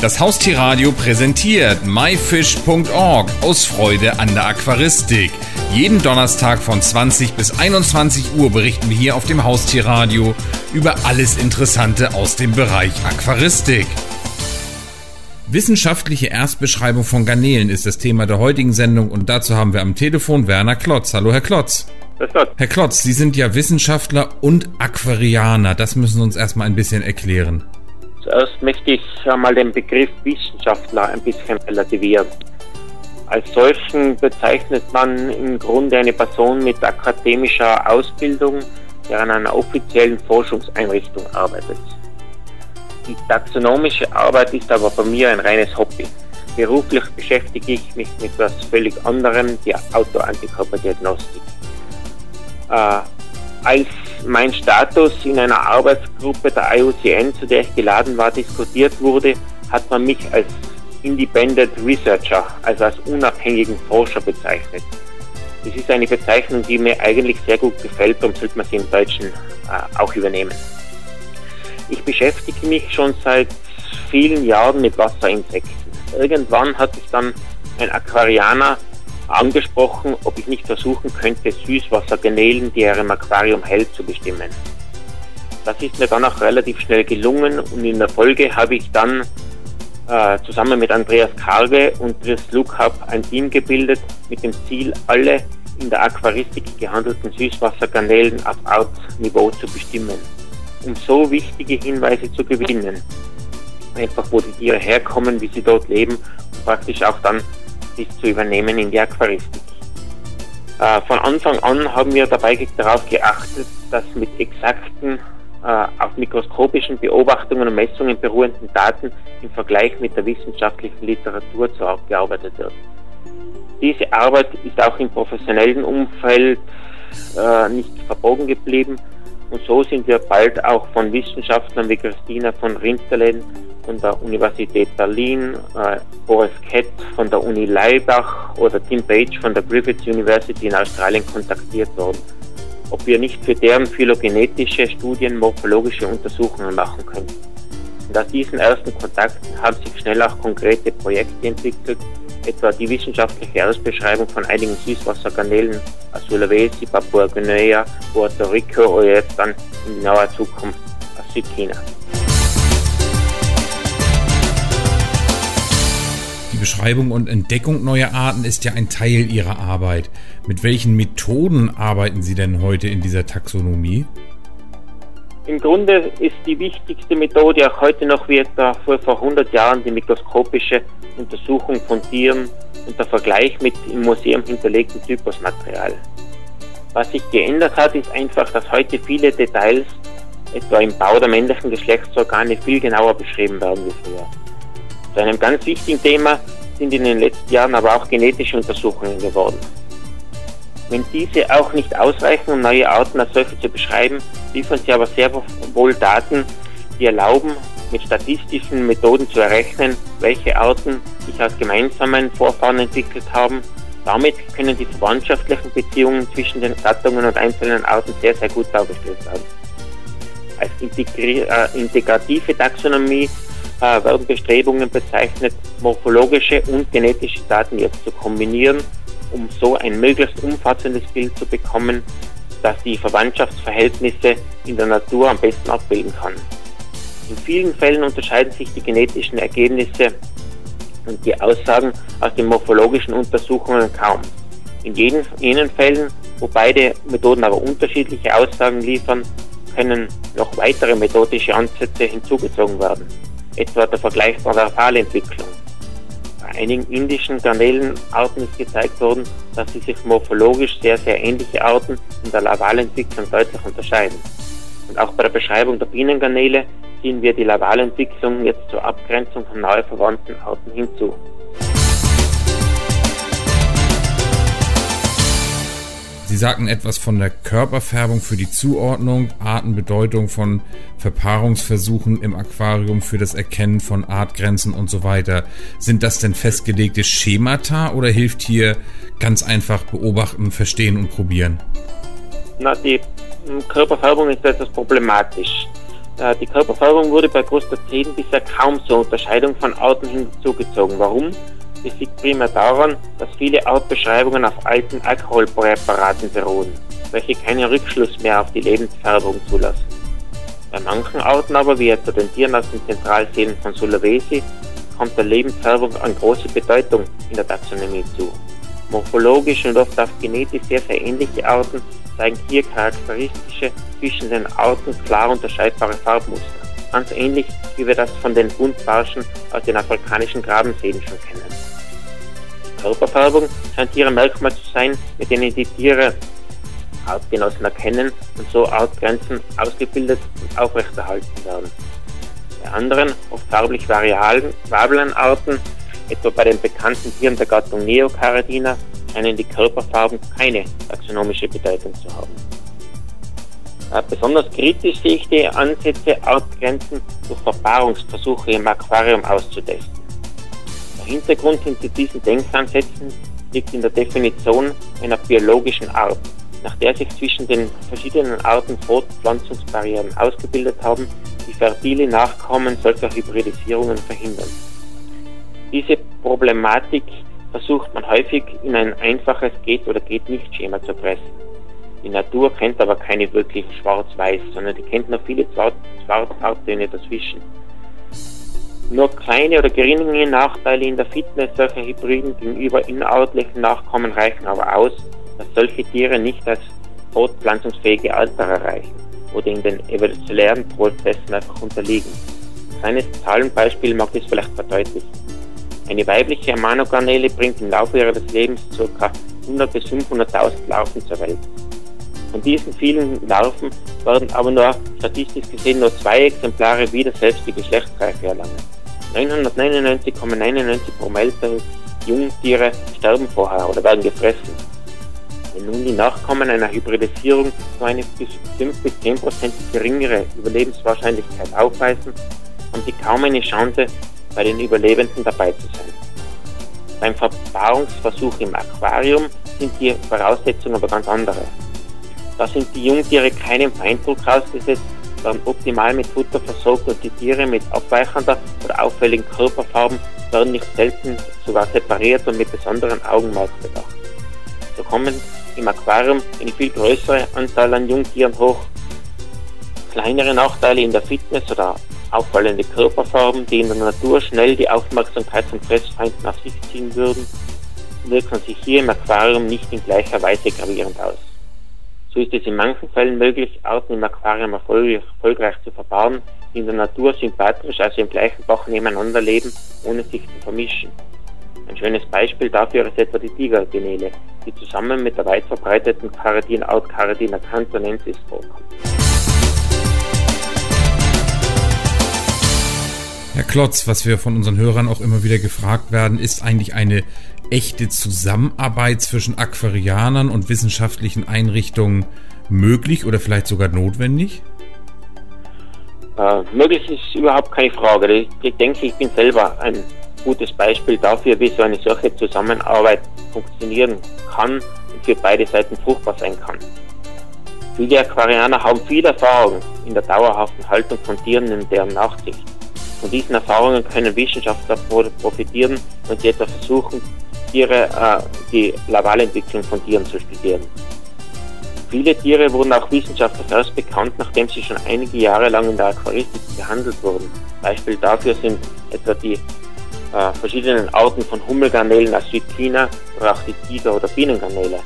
Das Haustierradio präsentiert myfish.org aus Freude an der Aquaristik. Jeden Donnerstag von 20 bis 21 Uhr berichten wir hier auf dem Haustierradio über alles Interessante aus dem Bereich Aquaristik. Wissenschaftliche Erstbeschreibung von Garnelen ist das Thema der heutigen Sendung und dazu haben wir am Telefon Werner Klotz. Hallo Herr Klotz. Herr Klotz, Sie sind ja Wissenschaftler und Aquarianer. Das müssen Sie uns erstmal ein bisschen erklären. Zuerst möchte ich einmal den Begriff Wissenschaftler ein bisschen relativieren. Als solchen bezeichnet man im Grunde eine Person mit akademischer Ausbildung, der an einer offiziellen Forschungseinrichtung arbeitet. Die taxonomische Arbeit ist aber bei mir ein reines Hobby. Beruflich beschäftige ich mich mit etwas völlig anderem, der Autoantikörperdiagnostik. Äh, als mein Status in einer Arbeitsgruppe der IUCN, zu der ich geladen war, diskutiert wurde, hat man mich als Independent Researcher, also als unabhängigen Forscher bezeichnet. Das ist eine Bezeichnung, die mir eigentlich sehr gut gefällt, darum sollte man sie im Deutschen äh, auch übernehmen. Ich beschäftige mich schon seit vielen Jahren mit Wasserinsekten. Irgendwann hat sich dann ein Aquarianer angesprochen, ob ich nicht versuchen könnte, Süßwassergarnelen, die er im Aquarium hält, zu bestimmen. Das ist mir dann auch relativ schnell gelungen und in der Folge habe ich dann äh, zusammen mit Andreas Karge und Chris Lukab ein Team gebildet mit dem Ziel, alle in der Aquaristik gehandelten Süßwassergarnelen auf Artniveau zu bestimmen, um so wichtige Hinweise zu gewinnen. Einfach wo die Tiere herkommen, wie sie dort leben und praktisch auch dann dies zu übernehmen in die Aquaristik. Äh, von Anfang an haben wir dabei darauf geachtet, dass mit exakten, äh, auf mikroskopischen Beobachtungen und Messungen beruhenden Daten im Vergleich mit der wissenschaftlichen Literatur gearbeitet wird. Diese Arbeit ist auch im professionellen Umfeld äh, nicht verbogen geblieben und so sind wir bald auch von Wissenschaftlern wie Christina von Rinterlen von der Universität Berlin, äh, Boris Kett von der Uni Leibach oder Tim Page von der Griffith University in Australien kontaktiert worden, ob wir nicht für deren phylogenetische Studien morphologische Untersuchungen machen können. Und aus diesen ersten Kontakten haben sich schnell auch konkrete Projekte entwickelt, etwa die wissenschaftliche Erstbeschreibung von einigen Süßwassergarnelen aus Sulawesi, Papua-Guinea, Puerto Rico oder jetzt dann in naher Zukunft aus Südchina. Die Beschreibung und Entdeckung neuer Arten ist ja ein Teil Ihrer Arbeit. Mit welchen Methoden arbeiten Sie denn heute in dieser Taxonomie? Im Grunde ist die wichtigste Methode auch heute noch wie etwa vor 100 Jahren die mikroskopische Untersuchung von Tieren und der Vergleich mit im Museum hinterlegtem Typusmaterial. Was sich geändert hat, ist einfach, dass heute viele Details, etwa im Bau der männlichen Geschlechtsorgane, viel genauer beschrieben werden wie früher. Zu einem ganz wichtigen Thema sind in den letzten Jahren aber auch genetische Untersuchungen geworden. Wenn diese auch nicht ausreichen, um neue Arten als solche zu beschreiben, liefern sie aber sehr wohl Daten, die erlauben, mit statistischen Methoden zu errechnen, welche Arten sich aus gemeinsamen Vorfahren entwickelt haben. Damit können die verwandtschaftlichen Beziehungen zwischen den Gattungen und einzelnen Arten sehr, sehr gut dargestellt werden. Als äh, integrative Taxonomie äh, werden Bestrebungen bezeichnet, morphologische und genetische Daten jetzt zu kombinieren, um so ein möglichst umfassendes Bild zu bekommen, das die Verwandtschaftsverhältnisse in der Natur am besten abbilden kann. In vielen Fällen unterscheiden sich die genetischen Ergebnisse und die Aussagen aus den morphologischen Untersuchungen kaum. In jenen, Fällen, wo beide Methoden aber unterschiedliche Aussagen liefern, können noch weitere methodische Ansätze hinzugezogen werden etwa der Vergleich der Larvalentwicklung. Einigen indischen Garnelenarten ist gezeigt worden, dass sie sich morphologisch sehr, sehr ähnliche Arten in der Larvalentwicklung deutlich unterscheiden. Und auch bei der Beschreibung der Bienengarnele ziehen wir die Larvalentwicklung jetzt zur Abgrenzung von nahe verwandten Arten hinzu. Sie sagten etwas von der Körperfärbung für die Zuordnung, Artenbedeutung von Verpaarungsversuchen im Aquarium für das Erkennen von Artgrenzen und so weiter. Sind das denn festgelegte Schemata oder hilft hier ganz einfach beobachten, verstehen und probieren? Na, die hm, Körperfärbung ist etwas problematisch. Äh, die Körperfärbung wurde bei Crustaceden bisher kaum zur Unterscheidung von Arten hinzugezogen. Warum? Das liegt primär daran, dass viele Artbeschreibungen auf alten Alkoholpräparaten beruhen, welche keinen Rückschluss mehr auf die Lebensfärbung zulassen. Bei manchen Arten aber, wie etwa den Tieren aus den Zentralseen von Sulawesi, kommt der Lebensfärbung an große Bedeutung in der Taxonomie zu. Morphologisch und oft auch genetisch sehr, sehr ähnliche Arten zeigen hier charakteristische zwischen den Arten klar unterscheidbare Farbmuster. Ganz ähnlich wie wir das von den Buntbarschen aus den afrikanischen Grabenseen schon kennen. Körperfärbung scheint hier ein Merkmal zu sein, mit denen die Tiere Artgenossen erkennen und so Artgrenzen ausgebildet und aufrechterhalten werden. Bei anderen, oft farblich variablen Arten, etwa bei den bekannten Tieren der Gattung Neocaridina, scheinen die Körperfarben keine taxonomische Bedeutung zu haben. Äh, besonders kritisch sehe ich die Ansätze, Artgrenzen durch Verpaarungsversuche im Aquarium auszutesten. Der Hintergrund hinter diesen Denkansätzen liegt in der Definition einer biologischen Art, nach der sich zwischen den verschiedenen Arten Fortpflanzungsbarrieren ausgebildet haben, die fertile Nachkommen solcher Hybridisierungen verhindern. Diese Problematik versucht man häufig in ein einfaches Geht- oder Geht-nicht-Schema zu pressen. Die Natur kennt aber keine wirklichen Schwarz-Weiß, sondern die kennt noch viele Schwarzfarbtöne dazwischen. Nur kleine oder geringe Nachteile in der Fitness solcher Hybriden gegenüber inartlichen Nachkommen reichen aber aus, dass solche Tiere nicht das fortpflanzungsfähige Alter erreichen oder in den evolutionären Prozessen einfach unterliegen. Ein kleines Zahlenbeispiel mag das vielleicht verdeutlichen. Eine weibliche Amano-Garnele bringt im Laufe ihres Lebens ca. 100 bis 500.000 Larven zur Welt. Von diesen vielen Larven werden aber nur statistisch gesehen nur zwei Exemplare wieder selbst die Geschlechtsreife erlangen. 999,99 Promille der Jungtiere sterben vorher oder werden gefressen. Wenn nun die Nachkommen einer Hybridisierung nur eine bis 5 bis 10 Prozent geringere Überlebenswahrscheinlichkeit aufweisen, haben sie kaum eine Chance, bei den Überlebenden dabei zu sein. Beim Verpaarungsversuch im Aquarium sind die Voraussetzungen aber ganz andere. Da sind die Jungtiere keinem Feinddruck ausgesetzt, werden optimal mit Futter versorgt und die Tiere mit abweichender oder auffälligen Körperfarben werden nicht selten sogar separiert und mit besonderen Augenmerk bedacht. So kommen im Aquarium eine viel größere Anzahl an Jungtieren hoch. Kleinere Nachteile in der Fitness oder auffallende Körperfarben, die in der Natur schnell die Aufmerksamkeit von Fressfeinden auf sich ziehen würden, wirken sich hier im Aquarium nicht in gleicher Weise gravierend aus. So ist es in manchen Fällen möglich, Arten im Aquarium erfolgreich zu verpaaren, die in der Natur sympatrisch, also im gleichen Bach nebeneinander leben, ohne sich zu vermischen. Ein schönes Beispiel dafür ist etwa die Tigergenele, die zusammen mit der weit verbreiteten Caradinart Caradina cantonensis vorkommt. Herr Klotz, was wir von unseren Hörern auch immer wieder gefragt werden, ist eigentlich eine echte Zusammenarbeit zwischen Aquarianern und wissenschaftlichen Einrichtungen möglich oder vielleicht sogar notwendig? Äh, möglich ist überhaupt keine Frage. Ich, denke, ich bin selber ein gutes Beispiel dafür, wie so eine solche Zusammenarbeit funktionieren kann und für beide Seiten fruchtbar sein kann. Viele Aquarianer haben viel Erfahrung in der dauerhaften Haltung von Tieren in deren Nachsicht. Von diesen Erfahrungen können Wissenschaftler profitieren, wenn sie etwa versuchen, Tiere, äh, die Lavalentwicklung von Tieren zu studieren. Viele Tiere wurden auch wissenschaftlerisch erst bekannt, nachdem sie schon einige Jahre lang in der Aquaristik behandelt wurden. Beispiel dafür sind etwa die äh, verschiedenen Arten von Hummelgarnelen aus Südchina oder auch die Tiger- oder Bienengarnele.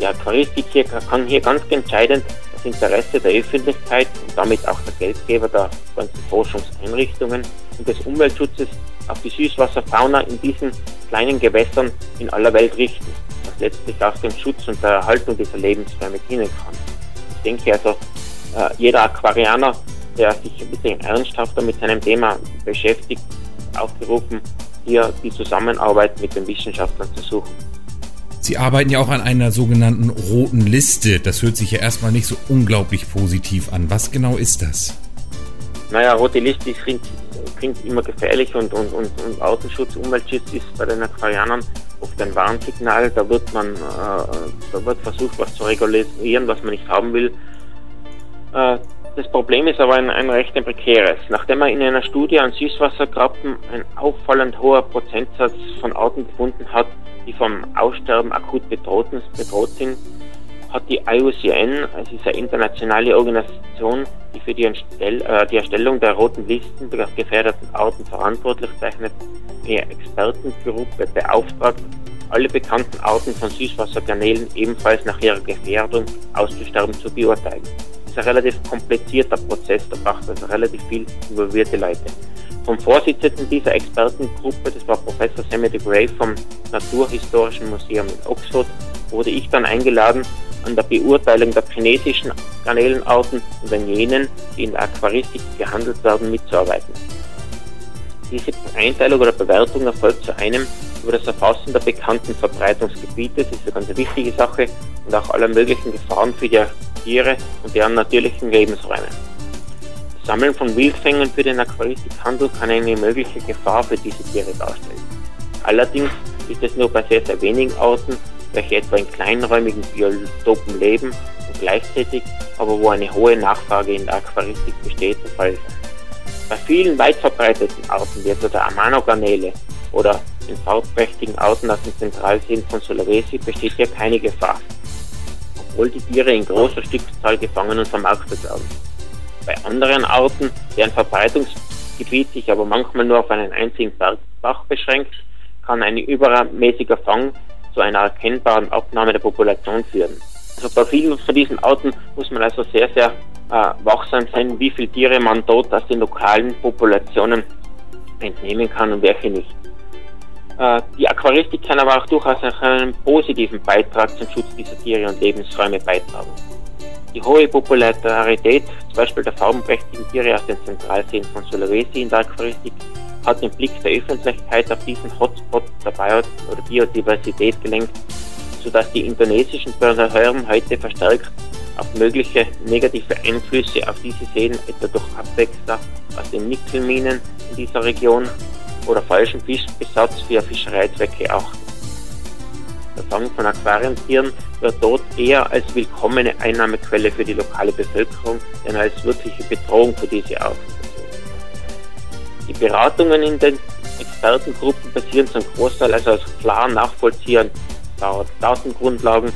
Die Aquaristik hier kann hier ganz entscheidend das Interesse der Öffentlichkeit und damit auch der Geldgeber der ganzen Forschungseinrichtungen und des Umweltschutzes auf die Süßwasserfauna in diesen kleinen Gewässern in aller Welt richten, was letztlich auch dem Schutz und der Erhaltung dieser Lebensräume dienen kann. Ich denke also, äh, jeder Aquarianer, der sich ein bisschen ernsthafter mit seinem Thema beschäftigt, aufgerufen, hier die Zusammenarbeit mit den Wissenschaftlern zu suchen. Sie arbeiten ja auch an einer sogenannten roten Liste. Das hört sich ja erstmal nicht so unglaublich positiv an. Was genau ist das? Naja, rote Liste klingt, klingt immer gefährlich und, und, und, und Außenschutz, Umweltschutz ist bei den Aquarianern oft ein Warnsignal. Da wird man, äh, da wird versucht, was zu regulieren, was man nicht haben will. Äh, Das Problem ist aber ein, ein recht prekäres. Nachdem man in einer Studie an Süßwasserkrabben ein auffallend hoher Prozentsatz von Arten gefunden hat, die vom Aussterben akut bedroht, bedroht sind, hat die IUCN, also diese internationale Organisation, die für die, Entstell äh, die Erstellung der roten Listen der gefährdeten Arten verantwortlich zeichnet, eine Expertengruppe beauftragt, alle bekannten Arten von Süßwassergarnelen ebenfalls nach ihrer Gefährdung auszusterben zu beurteilen. Das ist ein relativ komplizierter Prozess, da braucht also relativ viel involvierte Leute. Vom Vorsitzenden dieser Expertengruppe, das war Professor Sammy de Grey vom Naturhistorischen Museum in Oxford, wurde ich dann eingeladen, an der Beurteilung der chinesischen Garnelenarten und an jenen, die in der Aquaristik gehandelt werden, mitzuarbeiten. Diese Einteilung oder Bewertung erfolgt zu einem über das Erfassen der bekannten Verbreitungsgebiete, das ist eine ganz wichtige Sache, und auch aller möglichen Gefahren für die Tiere und deren natürlichen Lebensräume. Sammeln von Wildfängen für den Aquaristikhandel kann eine mögliche Gefahr für diese Tiere darstellen. Allerdings ist es nur bei sehr, sehr wenigen Arten welche etwa in kleinräumigen Biotopen leben und gleichzeitig aber wo eine hohe Nachfrage in der Aquaristik besteht, der Fall sein. Bei vielen weit verbreiteten Arten, wie etwa der Amano-Garnele oder den farbbrächtigen Arten aus den Zentralseen von Sulawesi, besteht hier keine Gefahr, obwohl die Tiere in großer Stückzahl gefangen und vermarktet werden. Bei anderen Arten, deren Verbreitungsgebiet sich aber manchmal nur auf einen einzigen Bach beschränkt, kann ein übermäßiger Fang zu einer erkennbaren Abnahme der Population führen. Also bei vielen von diesen Arten muss man also sehr, sehr äh, wachsam sein, wie viele Tiere man dort aus den lokalen Populationen entnehmen kann und welche nicht. Äh, die Aquaristik kann aber auch durchaus einen positiven Beitrag zum Schutz dieser Tiere und Lebensräume beitragen. Die hohe Popularität, zum Beispiel der farbenprächtigen Tiere aus den Zentralseen von Sulawesi in der Aquaristik, hat den Blick der Öffentlichkeit auf diesen Hotspot der Bio oder Biodiversität gelenkt, sodass die indonesischen Behörden heute verstärkt auf mögliche negative Einflüsse auf diese Seen, etwa durch Abwechsler aus den Nickelminen in dieser Region oder falschen Fischbesatz für Fischereizwecke achten. Fang von Aquarientieren wird dort eher als willkommene Einnahmequelle für die lokale Bevölkerung, denn als wirkliche Bedrohung für diese Arten. Die Beratungen in den Expertengruppen basieren zum Großteil also aus klar nachvollziehbaren Datengrundlagen,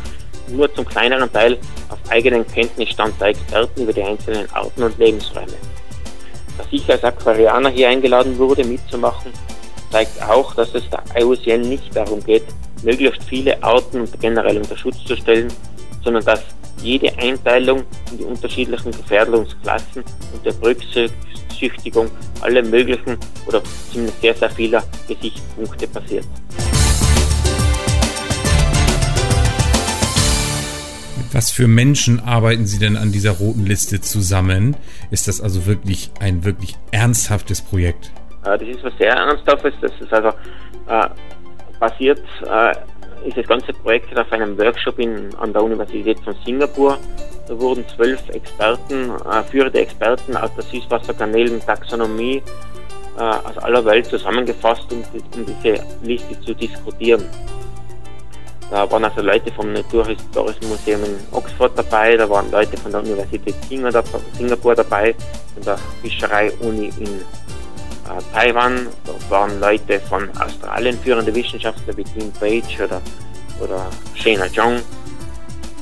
nur zum kleineren Teil auf eigenen Kenntnisstand der Experten über die einzelnen Arten und Lebensräume. Dass ich als Aquarianer hier eingeladen wurde, mitzumachen, zeigt auch, dass es der IUCN nicht darum geht, möglichst viele Arten generell unter Schutz zu stellen, sondern dass jede Einteilung in die unterschiedlichen Gefährdungsklassen unter Berücksichtigung aller möglichen oder zumindest sehr, sehr vieler Gesichtspunkte passiert. Was für Menschen arbeiten Sie denn an dieser roten Liste zusammen? Ist das also wirklich ein wirklich ernsthaftes Projekt? Das ist was sehr Ernsthaftes. Das ist also äh, basiert, äh, ist das ganze Projekt auf einem Workshop in, an der Universität von Singapur. Da wurden zwölf Experten, äh, führende Experten aus der Süßwasserkanälen-Taxonomie äh, aus aller Welt zusammengefasst, um, um diese Liste zu diskutieren. Da waren also Leute vom Naturhistorischen Museum in Oxford dabei, da waren Leute von der Universität Singapur dabei, von der Fischerei-Uni in Taiwan, da waren Leute von Australien, führende Wissenschaftler wie Dean Page oder, oder Shena Zhang.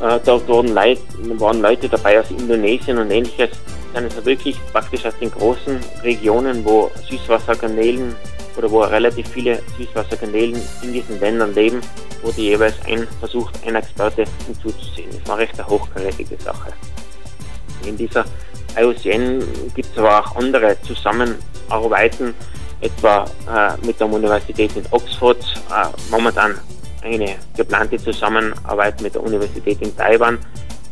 Äh, da waren Leute, waren Leute dabei aus Indonesien und ähnliches. Dann ist er wirklich praktisch aus den großen Regionen, wo Süßwasserkanälen oder wo relativ viele Süßwasserkanälen in diesen Ländern leben, wurde jeweils ein versucht, ein Experte hinzuzusehen. Das war recht eine hochkarätige Sache. In dieser IUCN gibt es aber auch andere Zusammenarbeiten, etwa äh, mit der Universität in Oxford, äh, momentan eine geplante Zusammenarbeit mit der Universität in Taiwan.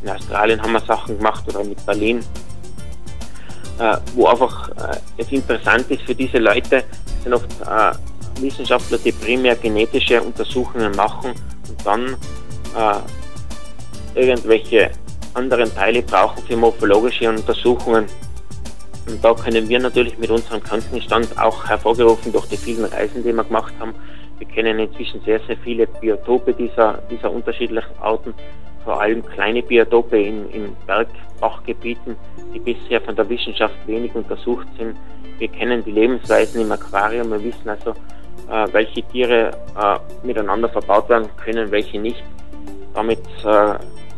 In Australien haben wir Sachen gemacht oder mit Berlin, äh, wo einfach äh, es interessant ist für diese Leute, sind oft äh, Wissenschaftler, die primär genetische Untersuchungen machen und dann äh, irgendwelche anderen Teile brauchen für morphologische Untersuchungen. Und da können wir natürlich mit unserem Kenntnisstand auch hervorgerufen durch die vielen Reisen, die wir gemacht haben. Wir kennen inzwischen sehr, sehr viele Biotope dieser, dieser unterschiedlichen Arten, vor allem kleine Biotope in, in Bergbachgebieten, die bisher von der Wissenschaft wenig untersucht sind. Wir kennen die Lebensweisen im Aquarium, wir wissen also, äh, welche Tiere äh, miteinander verbaut werden können, welche nicht. Damit äh,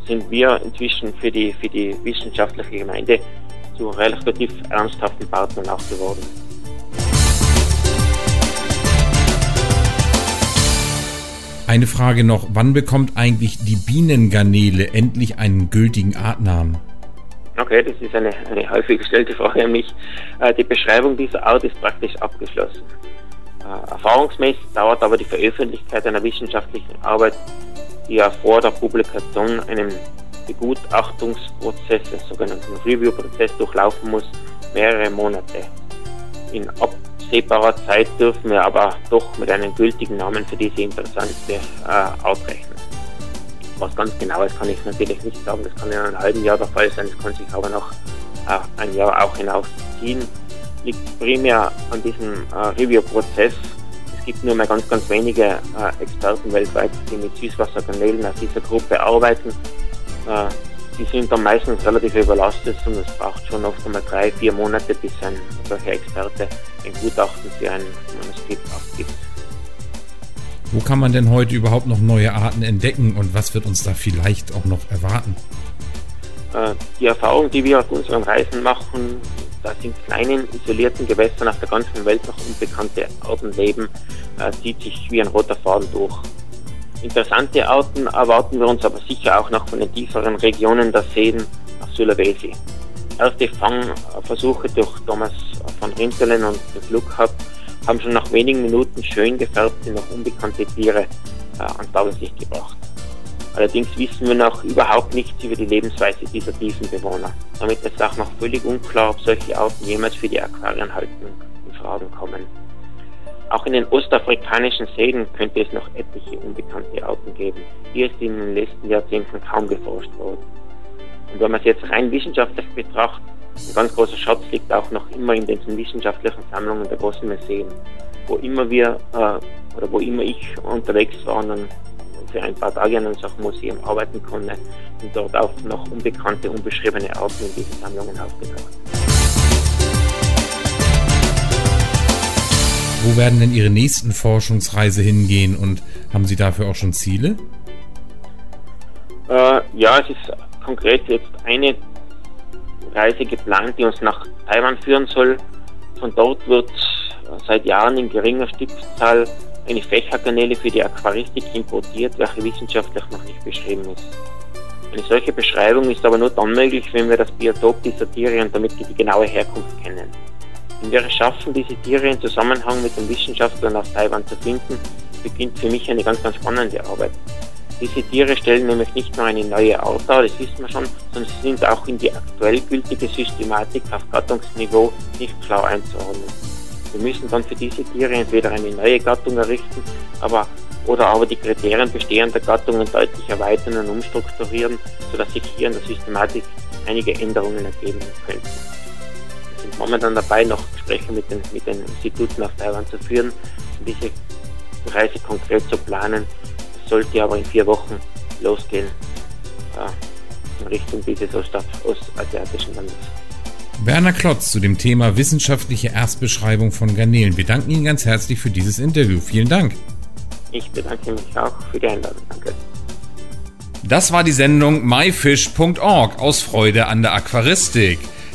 sind wir inzwischen für die, für die wissenschaftliche Gemeinde zu relativ ernsthaften Partnern auch geworden. Eine Frage noch, wann bekommt eigentlich die Bienengarnele endlich einen gültigen Artnamen? Okay, das ist eine, eine häufig gestellte Frage an mich. Äh, die Beschreibung dieser Art ist praktisch abgeschlossen. Äh, erfahrungsmäßig dauert aber die Veröffentlichkeit einer wissenschaftlichen Arbeit, die ja vor der Publikation einen Begutachtungsprozess, einen sogenannten Review-Prozess durchlaufen muss, mehrere Monate. In absehbarer Zeit dürfen wir aber doch mit einem gültigen Namen für diese interessante äh, Art rechnen. Was ganz genau ist, kann ich natürlich nicht sagen. Das kann in einem halben Jahr der Fall sein, das kann sich aber noch äh, ein Jahr auch hinausziehen. Liegt primär an diesem äh, Review-Prozess. Es gibt nur mehr ganz, ganz wenige äh, Experten weltweit, die mit Süßwasserkanälen aus dieser Gruppe arbeiten. Äh, die sind dann meistens relativ überlastet und es braucht schon oft einmal drei, vier Monate, bis ein solcher Experte ein Gutachten für ein Manuskript abgibt. Wo kann man denn heute überhaupt noch neue Arten entdecken und was wird uns da vielleicht auch noch erwarten? Äh, die Erfahrung, die wir auf unseren Reisen machen, da in kleinen, isolierten Gewässern auf der ganzen Welt noch unbekannte Arten leben, äh, zieht sich wie ein roter Faden durch. Interessante Arten erwarten wir uns aber sicher auch noch von den tieferen Regionen der Seen auf Sulawesi. Erste Fangversuche durch Thomas von Rintelen und hat haben schon nach wenigen Minuten schön gefärbte, noch unbekannte Tiere äh, ans Tageslicht gebracht. Allerdings wissen wir noch überhaupt nichts über die Lebensweise dieser tiefen Bewohner. Damit ist auch noch völlig unklar, ob solche Arten jemals für die Aquarienhaltung in Fragen kommen. Auch in den ostafrikanischen Seen könnte es noch etliche unbekannte Arten geben. Hier ist in den letzten Jahrzehnten kaum geforscht worden. Und wenn man es jetzt rein wissenschaftlich betrachtet, ein ganz großer Schatz liegt auch noch immer in den wissenschaftlichen Sammlungen der großen Museen, wo immer wir äh, oder wo immer ich unterwegs war und für ein paar Tage in einem Museum arbeiten konnte, sind dort auch noch unbekannte, unbeschriebene Arten in diesen Sammlungen aufgetaucht. Wo werden denn Ihre nächsten Forschungsreise hingehen und haben Sie dafür auch schon Ziele? Äh, ja, es ist konkret jetzt eine Reise geplant, die uns nach Taiwan führen soll. Von dort wird seit Jahren in geringer Stückzahl eine Fächerkanäle für die Aquaristik importiert, welche wissenschaftlich noch nicht beschrieben ist. Eine solche Beschreibung ist aber nur dann möglich, wenn wir das Biotop dieser Tiere und damit die genaue Herkunft kennen. Wir es schaffen, diese Tiere in Zusammenhang mit den Wissenschaftlern aus Taiwan zu finden, beginnt für mich eine ganz, ganz spannende Arbeit. Diese Tiere stellen nämlich nicht nur eine neue Art dar, das wissen wir schon, sondern sie sind auch in die aktuell gültige Systematik auf Gattungsniveau nicht klar einzuordnen. Wir müssen dann für diese Tiere entweder eine neue Gattung errichten, aber oder aber die Kriterien bestehender Gattungen deutlich erweitern und umstrukturieren, sodass sich hier in der Systematik einige Änderungen ergeben könnten. Sind momentan dabei, noch Gespräche mit den, mit den Instituten auf Taiwan zu führen und diese Reise konkret zu planen sollte aber in vier Wochen losgehen äh, in Richtung dieses ostasiatischen Landes. Werner Klotz zu dem Thema wissenschaftliche Erstbeschreibung von Garnelen. Wir danken Ihnen ganz herzlich für dieses Interview. Vielen Dank. Ich bedanke mich auch für die Einladung. Danke. Das war die Sendung myfish.org aus Freude an der Aquaristik.